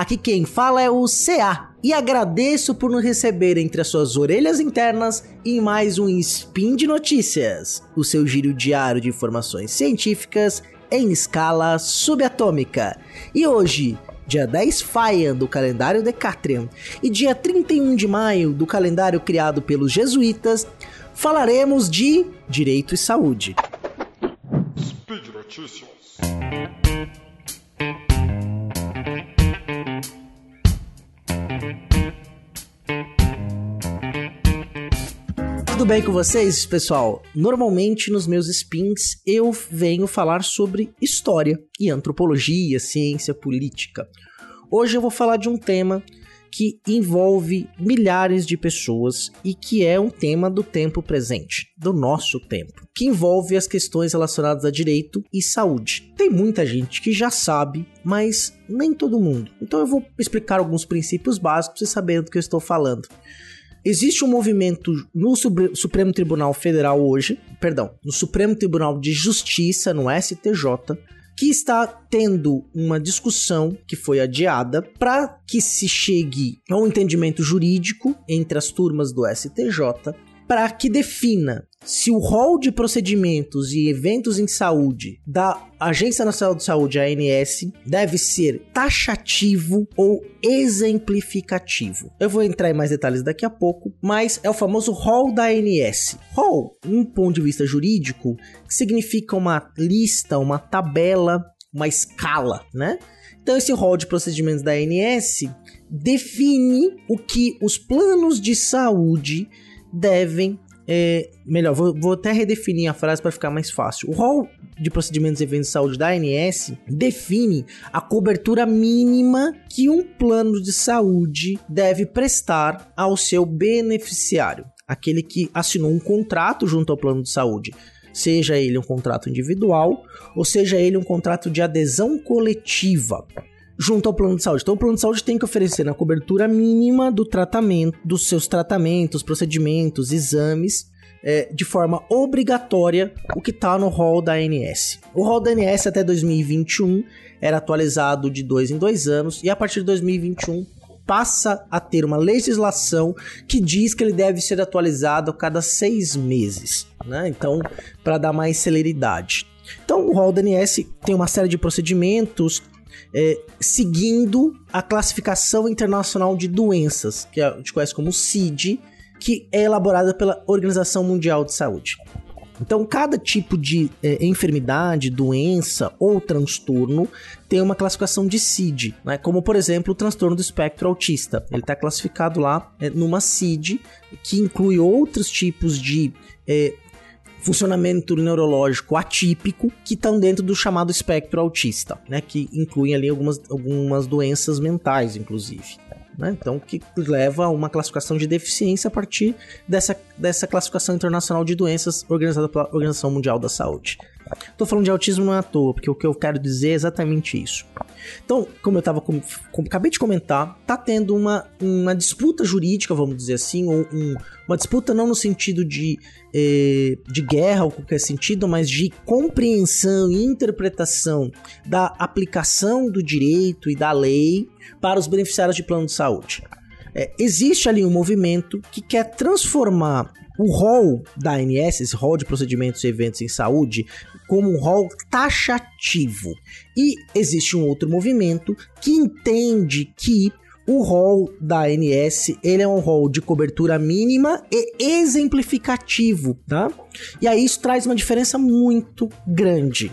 Aqui quem fala é o CA e agradeço por nos receber entre as suas orelhas internas em mais um Spin de Notícias, o seu giro diário de informações científicas em escala subatômica. E hoje, dia 10 Faian do calendário Decatrian e dia 31 de maio do calendário criado pelos jesuítas, falaremos de direito e saúde. Speed Notícias. Bem com vocês, pessoal? Normalmente nos meus spins eu venho falar sobre história e antropologia, ciência política. Hoje eu vou falar de um tema que envolve milhares de pessoas e que é um tema do tempo presente, do nosso tempo, que envolve as questões relacionadas a direito e saúde. Tem muita gente que já sabe, mas nem todo mundo. Então eu vou explicar alguns princípios básicos você saber do que eu estou falando. Existe um movimento no Supremo Tribunal Federal hoje, perdão, no Supremo Tribunal de Justiça, no STJ, que está tendo uma discussão que foi adiada para que se chegue a um entendimento jurídico entre as turmas do STJ para que defina se o rol de procedimentos e eventos em saúde da Agência Nacional de Saúde, ANS, deve ser taxativo ou exemplificativo. Eu vou entrar em mais detalhes daqui a pouco, mas é o famoso rol da ANS. Rol, um ponto de vista jurídico, significa uma lista, uma tabela, uma escala, né? Então esse rol de procedimentos da ANS define o que os planos de saúde devem. É, melhor, vou, vou, até redefinir a frase para ficar mais fácil. O rol de procedimentos e eventos de saúde da ANS define a cobertura mínima que um plano de saúde deve prestar ao seu beneficiário, aquele que assinou um contrato junto ao plano de saúde seja ele um contrato individual ou seja ele um contrato de adesão coletiva junto ao plano de saúde. Então, o plano de saúde tem que oferecer na cobertura mínima do tratamento, dos seus tratamentos, procedimentos, exames, é, de forma obrigatória o que está no rol da ANS. O rol da ANS até 2021 era atualizado de dois em dois anos e a partir de 2021 passa a ter uma legislação que diz que ele deve ser atualizado a cada seis meses, né? Então, para dar mais celeridade. Então, o rol da ANS tem uma série de procedimentos é, seguindo a classificação internacional de doenças, que a gente conhece como CID, que é elaborada pela Organização Mundial de Saúde. Então, cada tipo de é, enfermidade, doença ou transtorno tem uma classificação de CID, né? como por exemplo o transtorno do espectro autista. Ele está classificado lá é, numa CID que inclui outros tipos de é, funcionamento neurológico atípico que estão dentro do chamado espectro autista, né? Que incluem ali algumas, algumas doenças mentais, inclusive. Né? Então, que leva a uma classificação de deficiência a partir dessa, dessa classificação internacional de doenças organizada pela Organização Mundial da Saúde. Tô falando de autismo não é à toa, porque o que eu quero dizer é exatamente isso. Então, como eu tava com, com, acabei de comentar, tá tendo uma, uma disputa jurídica, vamos dizer assim, ou um, uma disputa não no sentido de, eh, de guerra ou qualquer sentido, mas de compreensão e interpretação da aplicação do direito e da lei para os beneficiários de plano de saúde. É, existe ali um movimento que quer transformar o rol da ANS, esse rol de procedimentos e eventos em saúde, como um rol taxativo. E existe um outro movimento que entende que o rol da ANS ele é um rol de cobertura mínima e exemplificativo, tá? E aí isso traz uma diferença muito grande.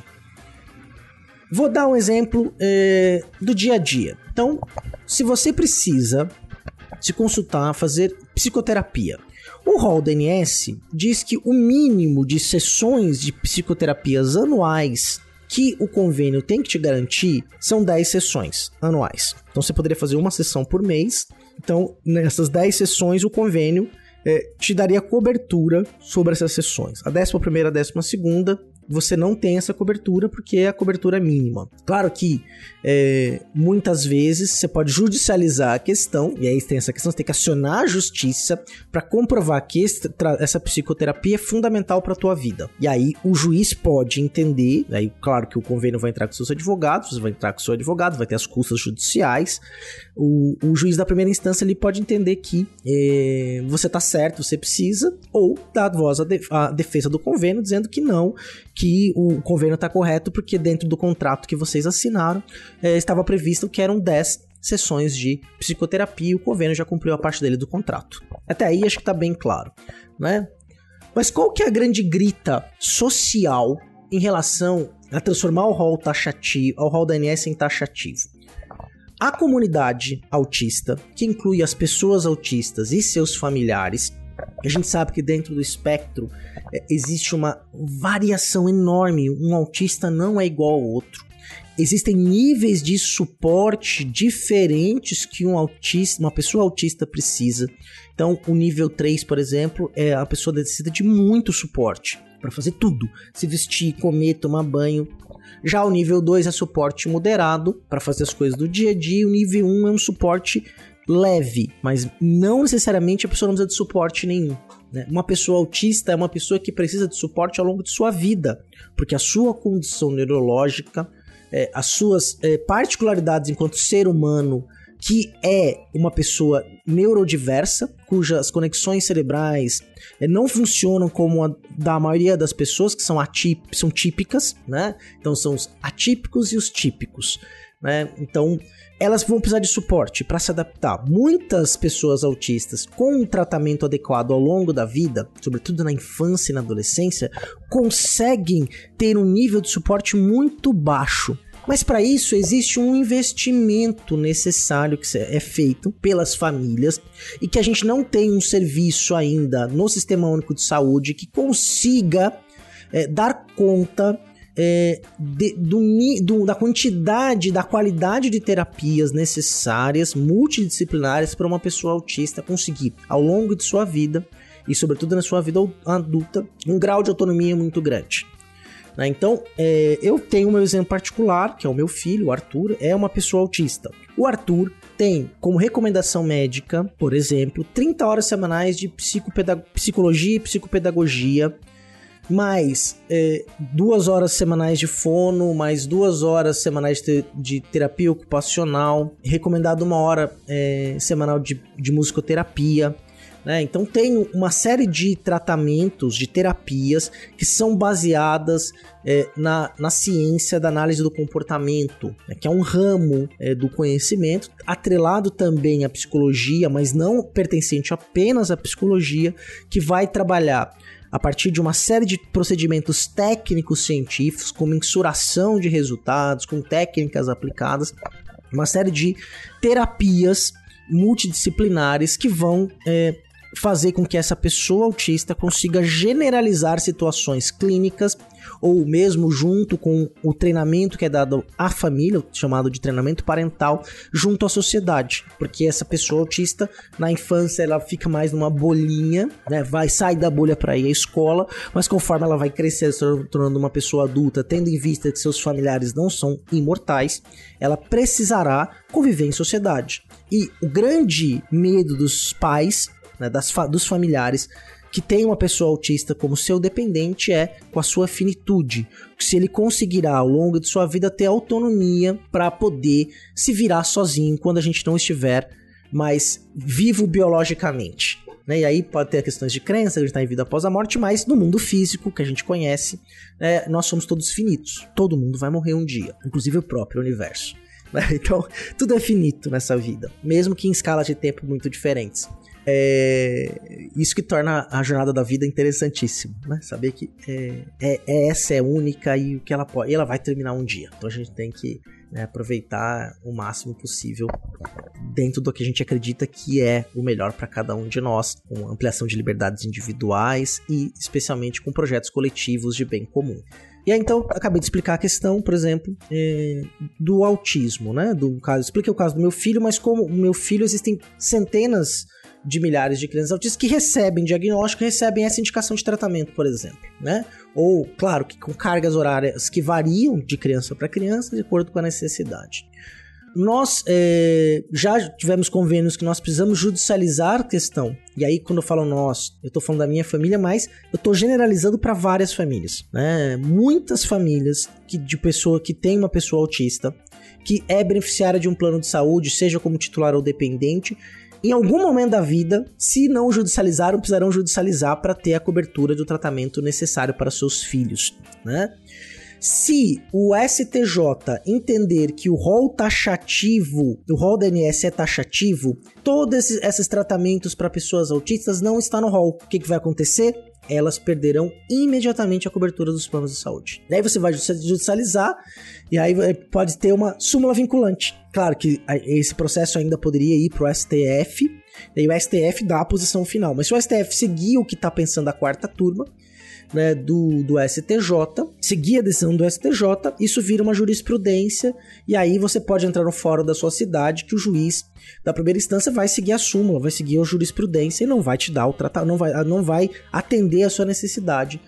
Vou dar um exemplo é, do dia a dia. Então, se você precisa se consultar, fazer psicoterapia, o rol DNS diz que o mínimo de sessões de psicoterapias anuais que o convênio tem que te garantir são 10 sessões anuais. Então você poderia fazer uma sessão por mês. Então, nessas 10 sessões, o convênio é, te daria cobertura sobre essas sessões. A décima primeira, a décima segunda você não tem essa cobertura porque a cobertura é mínima. Claro que é, muitas vezes você pode judicializar a questão, e aí tem essa questão, você tem que acionar a justiça para comprovar que essa psicoterapia é fundamental para tua vida. E aí o juiz pode entender, aí claro que o convênio vai entrar com seus advogados, você vai entrar com seu advogado, vai ter as custas judiciais. O, o juiz da primeira instância ele pode entender que é, você tá certo, você precisa, ou dar voz à, à defesa do convênio dizendo que não, que o convênio está correto porque dentro do contrato que vocês assinaram é, estava previsto que eram 10 sessões de psicoterapia e o convênio já cumpriu a parte dele do contrato. Até aí acho que está bem claro, né? Mas qual que é a grande grita social em relação a transformar o rol taxativo, o rol da ANS em taxativo? A comunidade autista, que inclui as pessoas autistas e seus familiares, a gente sabe que dentro do espectro existe uma variação enorme. Um autista não é igual ao outro. Existem níveis de suporte diferentes que um autista, uma pessoa autista precisa. Então, o nível 3, por exemplo, é a pessoa necessita de muito suporte para fazer tudo: se vestir, comer, tomar banho. Já o nível 2 é suporte moderado para fazer as coisas do dia a dia. O nível 1 um é um suporte leve, mas não necessariamente a pessoa não precisa de suporte nenhum. Né? Uma pessoa autista é uma pessoa que precisa de suporte ao longo de sua vida, porque a sua condição neurológica, é, as suas é, particularidades enquanto ser humano, que é uma pessoa neurodiversa, cujas conexões cerebrais é, não funcionam como a da maioria das pessoas, que são, atip são típicas, né? Então são os atípicos e os típicos. Né? Então, elas vão precisar de suporte para se adaptar. Muitas pessoas autistas com um tratamento adequado ao longo da vida, sobretudo na infância e na adolescência, conseguem ter um nível de suporte muito baixo. Mas para isso existe um investimento necessário que é feito pelas famílias e que a gente não tem um serviço ainda no Sistema Único de Saúde que consiga é, dar conta é, de, do, do, da quantidade, da qualidade de terapias necessárias, multidisciplinares, para uma pessoa autista conseguir, ao longo de sua vida, e sobretudo na sua vida adulta, um grau de autonomia muito grande. Né? Então, é, eu tenho meu exemplo particular, que é o meu filho, o Arthur, é uma pessoa autista. O Arthur tem como recomendação médica, por exemplo, 30 horas semanais de psicologia e psicopedagogia mais é, duas horas semanais de fono, mais duas horas semanais de, de terapia ocupacional, recomendado uma hora é, semanal de, de musicoterapia. Né? Então tem uma série de tratamentos, de terapias que são baseadas é, na, na ciência da análise do comportamento, né? que é um ramo é, do conhecimento, atrelado também à psicologia, mas não pertencente apenas à psicologia, que vai trabalhar a partir de uma série de procedimentos técnicos científicos, com mensuração de resultados, com técnicas aplicadas, uma série de terapias multidisciplinares que vão é, fazer com que essa pessoa autista consiga generalizar situações clínicas ou mesmo junto com o treinamento que é dado à família, chamado de treinamento parental, junto à sociedade, porque essa pessoa autista na infância ela fica mais numa bolinha, né? Vai sair da bolha para ir à escola, mas conforme ela vai crescer, se tornando uma pessoa adulta, tendo em vista que seus familiares não são imortais, ela precisará conviver em sociedade. E o grande medo dos pais né, das fa dos familiares que tem uma pessoa autista como seu dependente é com a sua finitude. Se ele conseguirá ao longo de sua vida ter autonomia para poder se virar sozinho quando a gente não estiver mais vivo biologicamente. Né? E aí pode ter questões de crença, acreditar em vida após a morte, mas no mundo físico que a gente conhece, né, nós somos todos finitos. Todo mundo vai morrer um dia, inclusive o próprio universo. Né? Então, tudo é finito nessa vida, mesmo que em escalas de tempo muito diferentes. É, isso que torna a jornada da vida interessantíssima, né? Saber que é, é, é, essa é única e o que ela pode, e ela vai terminar um dia. Então a gente tem que né, aproveitar o máximo possível dentro do que a gente acredita que é o melhor para cada um de nós, com ampliação de liberdades individuais e especialmente com projetos coletivos de bem comum. E aí, então, acabei de explicar a questão, por exemplo, é, do autismo, né? Do caso, expliquei o caso do meu filho, mas como o meu filho existem centenas de milhares de crianças autistas que recebem diagnóstico, recebem essa indicação de tratamento, por exemplo, né? Ou, claro, que com cargas horárias que variam de criança para criança de acordo com a necessidade. Nós é, já tivemos convênios que nós precisamos judicializar a questão. E aí, quando eu falo nós, eu estou falando da minha família, mas eu estou generalizando para várias famílias. Né? Muitas famílias que, de pessoa que tem uma pessoa autista, que é beneficiária de um plano de saúde, seja como titular ou dependente, em algum momento da vida, se não judicializaram, precisarão judicializar para ter a cobertura do tratamento necessário para seus filhos, né? Se o STJ entender que o rol taxativo, o rol da ANS é taxativo, todos esses, esses tratamentos para pessoas autistas não estão no rol. O que, que vai acontecer? elas perderão imediatamente a cobertura dos planos de saúde. Daí você vai judicializar e aí pode ter uma súmula vinculante. Claro que esse processo ainda poderia ir para o STF, e aí o STF dá a posição final. Mas se o STF seguir o que está pensando a quarta turma, né, do, do STJ, seguir a decisão do STJ, isso vira uma jurisprudência, e aí você pode entrar no fórum da sua cidade que o juiz da primeira instância vai seguir a súmula, vai seguir a jurisprudência e não vai te dar o tratamento, não vai, não vai atender a sua necessidade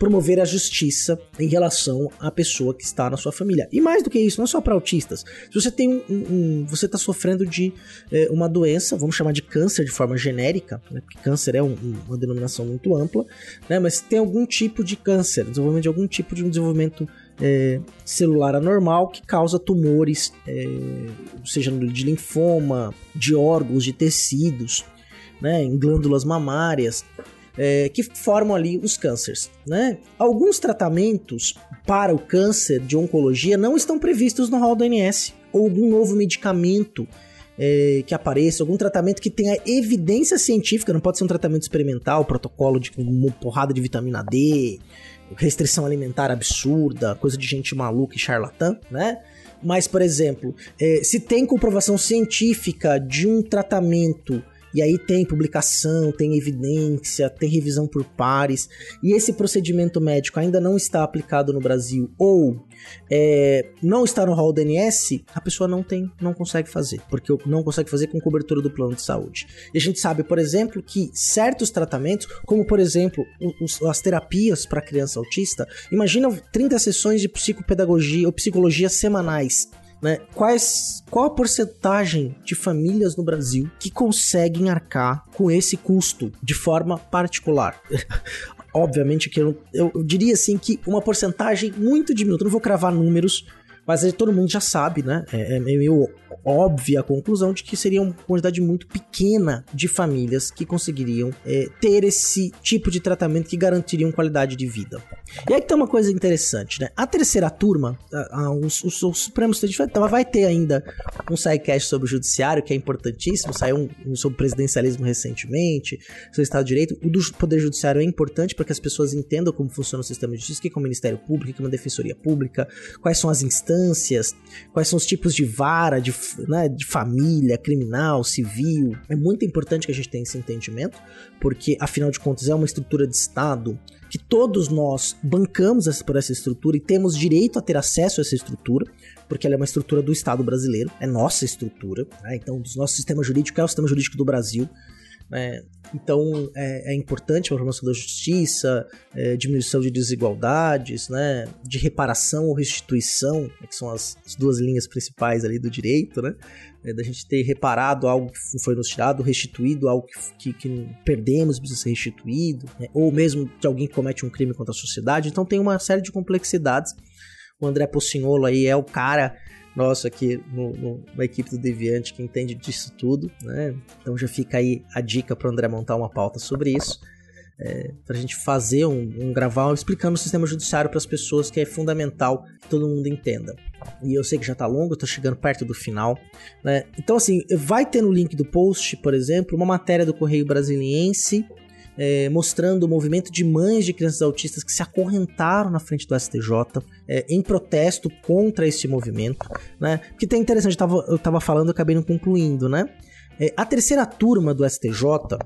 promover a justiça em relação à pessoa que está na sua família. E mais do que isso, não é só para autistas. Se você tem um, um você está sofrendo de é, uma doença, vamos chamar de câncer de forma genérica, né, porque câncer é um, uma denominação muito ampla, né, mas tem algum tipo de câncer, desenvolvimento de algum tipo de um desenvolvimento é, celular anormal que causa tumores, é, seja de linfoma, de órgãos, de tecidos, né, em glândulas mamárias é, que formam ali os cânceres. Né? Alguns tratamentos para o câncer de oncologia não estão previstos no rol do ANS, ou algum novo medicamento é, que apareça, algum tratamento que tenha evidência científica, não pode ser um tratamento experimental, protocolo de uma porrada de vitamina D, restrição alimentar absurda, coisa de gente maluca e charlatã, né? Mas, por exemplo, é, se tem comprovação científica de um tratamento e aí tem publicação, tem evidência, tem revisão por pares, e esse procedimento médico ainda não está aplicado no Brasil ou é, não está no rol DNS, a pessoa não tem, não consegue fazer, porque não consegue fazer com cobertura do plano de saúde. E a gente sabe, por exemplo, que certos tratamentos, como por exemplo os, as terapias para criança autista, imagina 30 sessões de psicopedagogia ou psicologia semanais né? Quais, qual a porcentagem de famílias no Brasil que conseguem arcar com esse custo de forma particular? Obviamente que eu, eu, eu, diria assim que uma porcentagem muito diminuta, não vou cravar números, mas todo mundo já sabe, né? É, é meio óbvia a conclusão de que seria uma quantidade muito pequena de famílias que conseguiriam é, ter esse tipo de tratamento que garantiriam qualidade de vida. E aí tem uma coisa interessante, né? A terceira turma, a, a, o, o, o Supremo Tribunal vai ter ainda um sidecast sobre o judiciário, que é importantíssimo, saiu um, um sobre presidencialismo recentemente, sobre Estado de Direito. O do Poder Judiciário é importante para que as pessoas entendam como funciona o sistema de justiça, o que é o Ministério Público, o que é uma Defensoria Pública, quais são as instâncias, quais são os tipos de vara, de né, de família, criminal, civil. É muito importante que a gente tenha esse entendimento, porque afinal de contas é uma estrutura de Estado que todos nós bancamos por essa estrutura e temos direito a ter acesso a essa estrutura, porque ela é uma estrutura do Estado brasileiro, é nossa estrutura, né? então o nosso sistema jurídico é o sistema jurídico do Brasil. Né? Então é, é importante a promoção da justiça, é, diminuição de desigualdades, né, de reparação ou restituição, né, que são as, as, duas linhas principais ali do direito, né, é, da gente ter reparado algo que foi nos tirado, restituído algo que, que, que perdemos precisa ser restituído, né, ou mesmo de alguém que comete um crime contra a sociedade. Então tem uma série de complexidades. O André Pocinholo aí é o cara nosso aqui no, no, na equipe do Deviante que entende disso tudo, né? Então já fica aí a dica para o André montar uma pauta sobre isso. É, para a gente fazer um, um gravar explicando o sistema judiciário para as pessoas que é fundamental que todo mundo entenda. E eu sei que já está longo, estou chegando perto do final. Né? Então, assim, vai ter no link do post, por exemplo, uma matéria do Correio Brasiliense é, mostrando o movimento de mães de crianças autistas que se acorrentaram na frente do STJ é, em protesto contra esse movimento, né? Porque tem interessante, eu tava, eu tava falando, acabei não concluindo, né? É, a terceira turma do STJ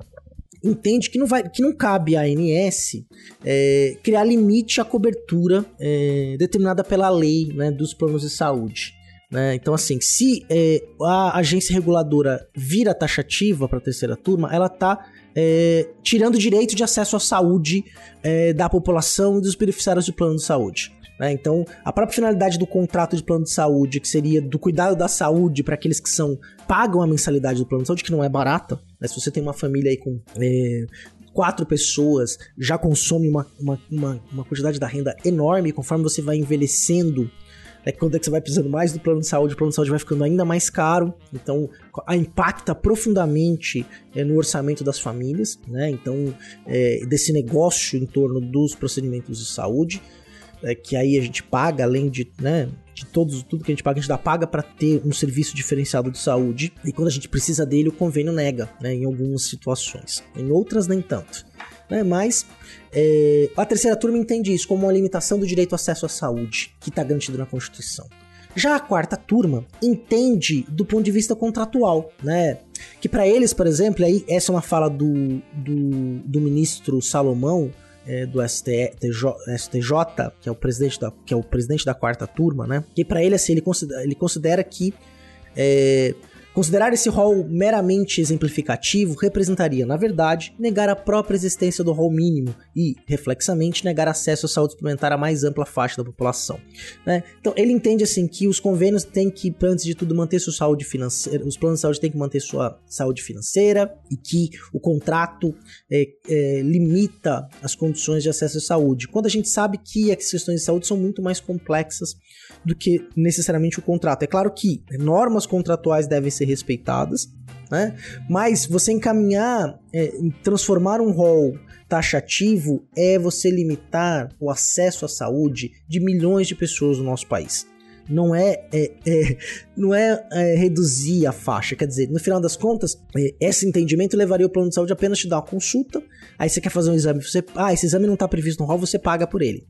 entende que não, vai, que não cabe à ANS é, criar limite à cobertura é, determinada pela lei né, dos planos de saúde. Né? Então, assim, se é, a agência reguladora vira taxativa para a terceira turma, ela está é, tirando o direito de acesso à saúde é, da população e dos beneficiários do plano de saúde. Né? Então, a própria finalidade do contrato de plano de saúde, que seria do cuidado da saúde para aqueles que são pagam a mensalidade do plano de saúde, que não é barata. Né? Se você tem uma família aí com é, quatro pessoas, já consome uma, uma, uma, uma quantidade da renda enorme, conforme você vai envelhecendo é quando é que você vai precisando mais do plano de saúde, o plano de saúde vai ficando ainda mais caro, então a impacta profundamente é, no orçamento das famílias, né? Então, é, desse negócio em torno dos procedimentos de saúde é, que aí a gente paga, além de, né, de todos, tudo que a gente paga, a gente dá paga para ter um serviço diferenciado de saúde. E quando a gente precisa dele, o convênio nega, né, em algumas situações. Em outras, nem tanto. Né, mas é, a terceira turma entende isso como uma limitação do direito ao acesso à saúde, que está garantido na Constituição. Já a quarta turma entende do ponto de vista contratual, né? Que para eles, por exemplo, aí essa é uma fala do, do, do ministro Salomão, é, do STJ, que é o presidente da, que é o presidente da quarta turma, né? Que para ele assim, ele considera, ele considera que é, Considerar esse rol meramente exemplificativo representaria, na verdade, negar a própria existência do rol mínimo e, reflexamente, negar acesso à saúde suplementar à mais ampla faixa da população. Né? Então, ele entende assim que os convênios têm que, antes de tudo, manter sua saúde financeira, os planos de saúde têm que manter sua saúde financeira e que o contrato é, é, limita as condições de acesso à saúde. Quando a gente sabe que as questões de saúde são muito mais complexas do que necessariamente o contrato. É claro que normas contratuais devem ser respeitadas, né? Mas você encaminhar, é, transformar um rol taxativo é você limitar o acesso à saúde de milhões de pessoas no nosso país não é, é, é não é, é, reduzir a faixa. Quer dizer, no final das contas, é, esse entendimento levaria o plano de saúde apenas te dar uma consulta. Aí você quer fazer um exame, você, ah, esse exame não está previsto no rol, você paga por ele.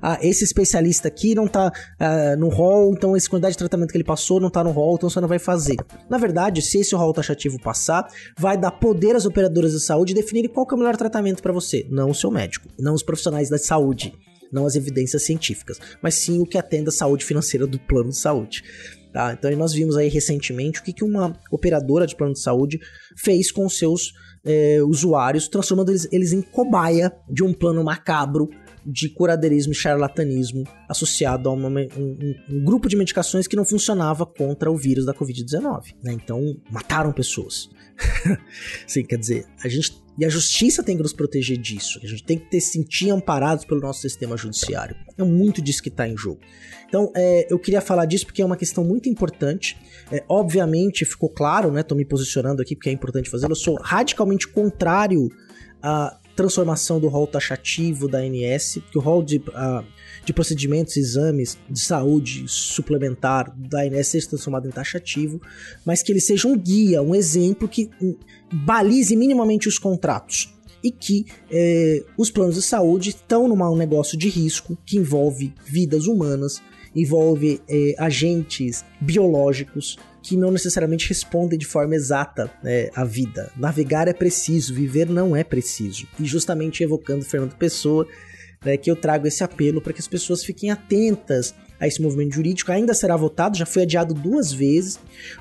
Ah, esse especialista aqui não está ah, no rol, então essa quantidade de tratamento que ele passou não está no rol, então você não vai fazer. Na verdade, se esse rol taxativo passar, vai dar poder às operadoras de saúde definirem qual é o melhor tratamento para você, não o seu médico, não os profissionais da saúde não as evidências científicas, mas sim o que atenda a saúde financeira do plano de saúde. Tá? Então nós vimos aí recentemente o que, que uma operadora de plano de saúde fez com seus é, usuários, transformando eles, eles em cobaia de um plano macabro de curadeirismo e charlatanismo associado a uma, um, um, grupo de medicações que não funcionava contra o vírus da Covid-19. Né? Então, mataram pessoas. Sim, quer dizer, a gente e a justiça tem que nos proteger disso. A gente tem que ter, se sentir amparados pelo nosso sistema judiciário. É muito disso que está em jogo. Então, é, eu queria falar disso porque é uma questão muito importante. É, obviamente, ficou claro, né? Tô me posicionando aqui porque é importante fazê-lo. Eu sou radicalmente contrário a transformação do rol taxativo da ANS, que o rol de, uh, de procedimentos exames de saúde suplementar da ANS seja transformado em taxativo, mas que ele seja um guia, um exemplo que um, balize minimamente os contratos e que eh, os planos de saúde estão num negócio de risco que envolve vidas humanas, envolve eh, agentes biológicos, que não necessariamente respondem de forma exata né, à vida. Navegar é preciso, viver não é preciso. E justamente evocando Fernando Pessoa, né, que eu trago esse apelo para que as pessoas fiquem atentas a esse movimento jurídico. Ainda será votado, já foi adiado duas vezes.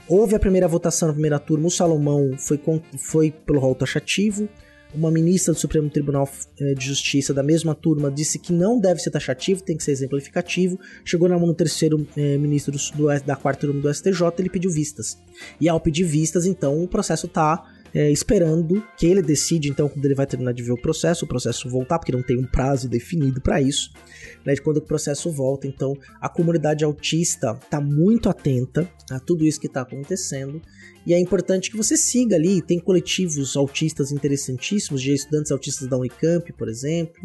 Houve a primeira votação na primeira turma, o Salomão foi, foi pelo rol taxativo, uma ministra do Supremo Tribunal eh, de Justiça da mesma turma disse que não deve ser taxativo, tem que ser exemplificativo. Chegou na mão do terceiro eh, ministro do, da quarta turma do STJ, ele pediu vistas. E ao pedir vistas, então, o processo está é, esperando que ele decide, então, quando ele vai terminar de ver o processo, o processo voltar, porque não tem um prazo definido para isso, né, de quando o processo volta. Então, a comunidade autista está muito atenta a tudo isso que está acontecendo e é importante que você siga ali. Tem coletivos autistas interessantíssimos, de estudantes autistas da Unicamp, por exemplo.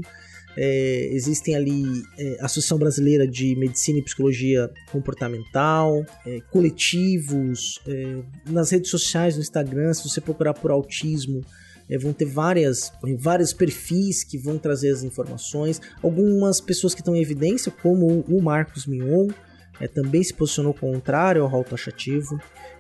É, existem ali é, Associação Brasileira de Medicina e Psicologia Comportamental, é, coletivos, é, nas redes sociais, no Instagram, se você procurar por autismo, é, vão ter várias, vários perfis que vão trazer as informações. Algumas pessoas que estão em evidência, como o Marcos Mion, é, também se posicionou contrário ao rol.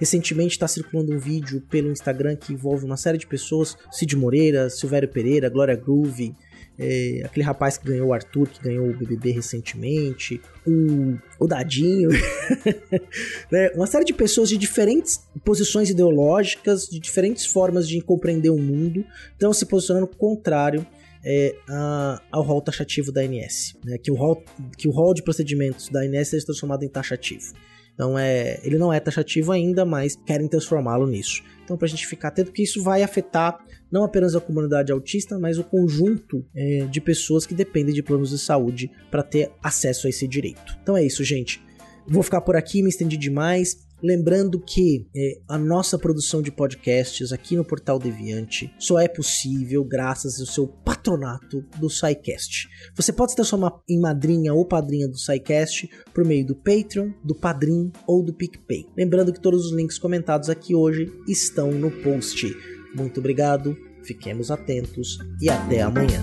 Recentemente está circulando um vídeo pelo Instagram que envolve uma série de pessoas, Cid Moreira, Silvério Pereira, Glória Groove, é, aquele rapaz que ganhou o Arthur, que ganhou o BBB recentemente, o, o Dadinho, né? uma série de pessoas de diferentes posições ideológicas, de diferentes formas de compreender o mundo, estão se posicionando contrário é, a, ao rol taxativo da ANS, né? que, o rol, que o rol de procedimentos da ANS seja transformado em taxativo. Então é, ele não é taxativo ainda, mas querem transformá-lo nisso. Então para a gente ficar atento que isso vai afetar não apenas a comunidade autista, mas o conjunto é, de pessoas que dependem de planos de saúde para ter acesso a esse direito. Então é isso, gente. Vou ficar por aqui, me estendi demais. Lembrando que é, a nossa produção de podcasts aqui no Portal Deviante só é possível graças ao seu patronato do SciCast. Você pode se transformar em madrinha ou padrinha do SciCast por meio do Patreon, do Padrim ou do PicPay. Lembrando que todos os links comentados aqui hoje estão no post. Muito obrigado, fiquemos atentos e até amanhã.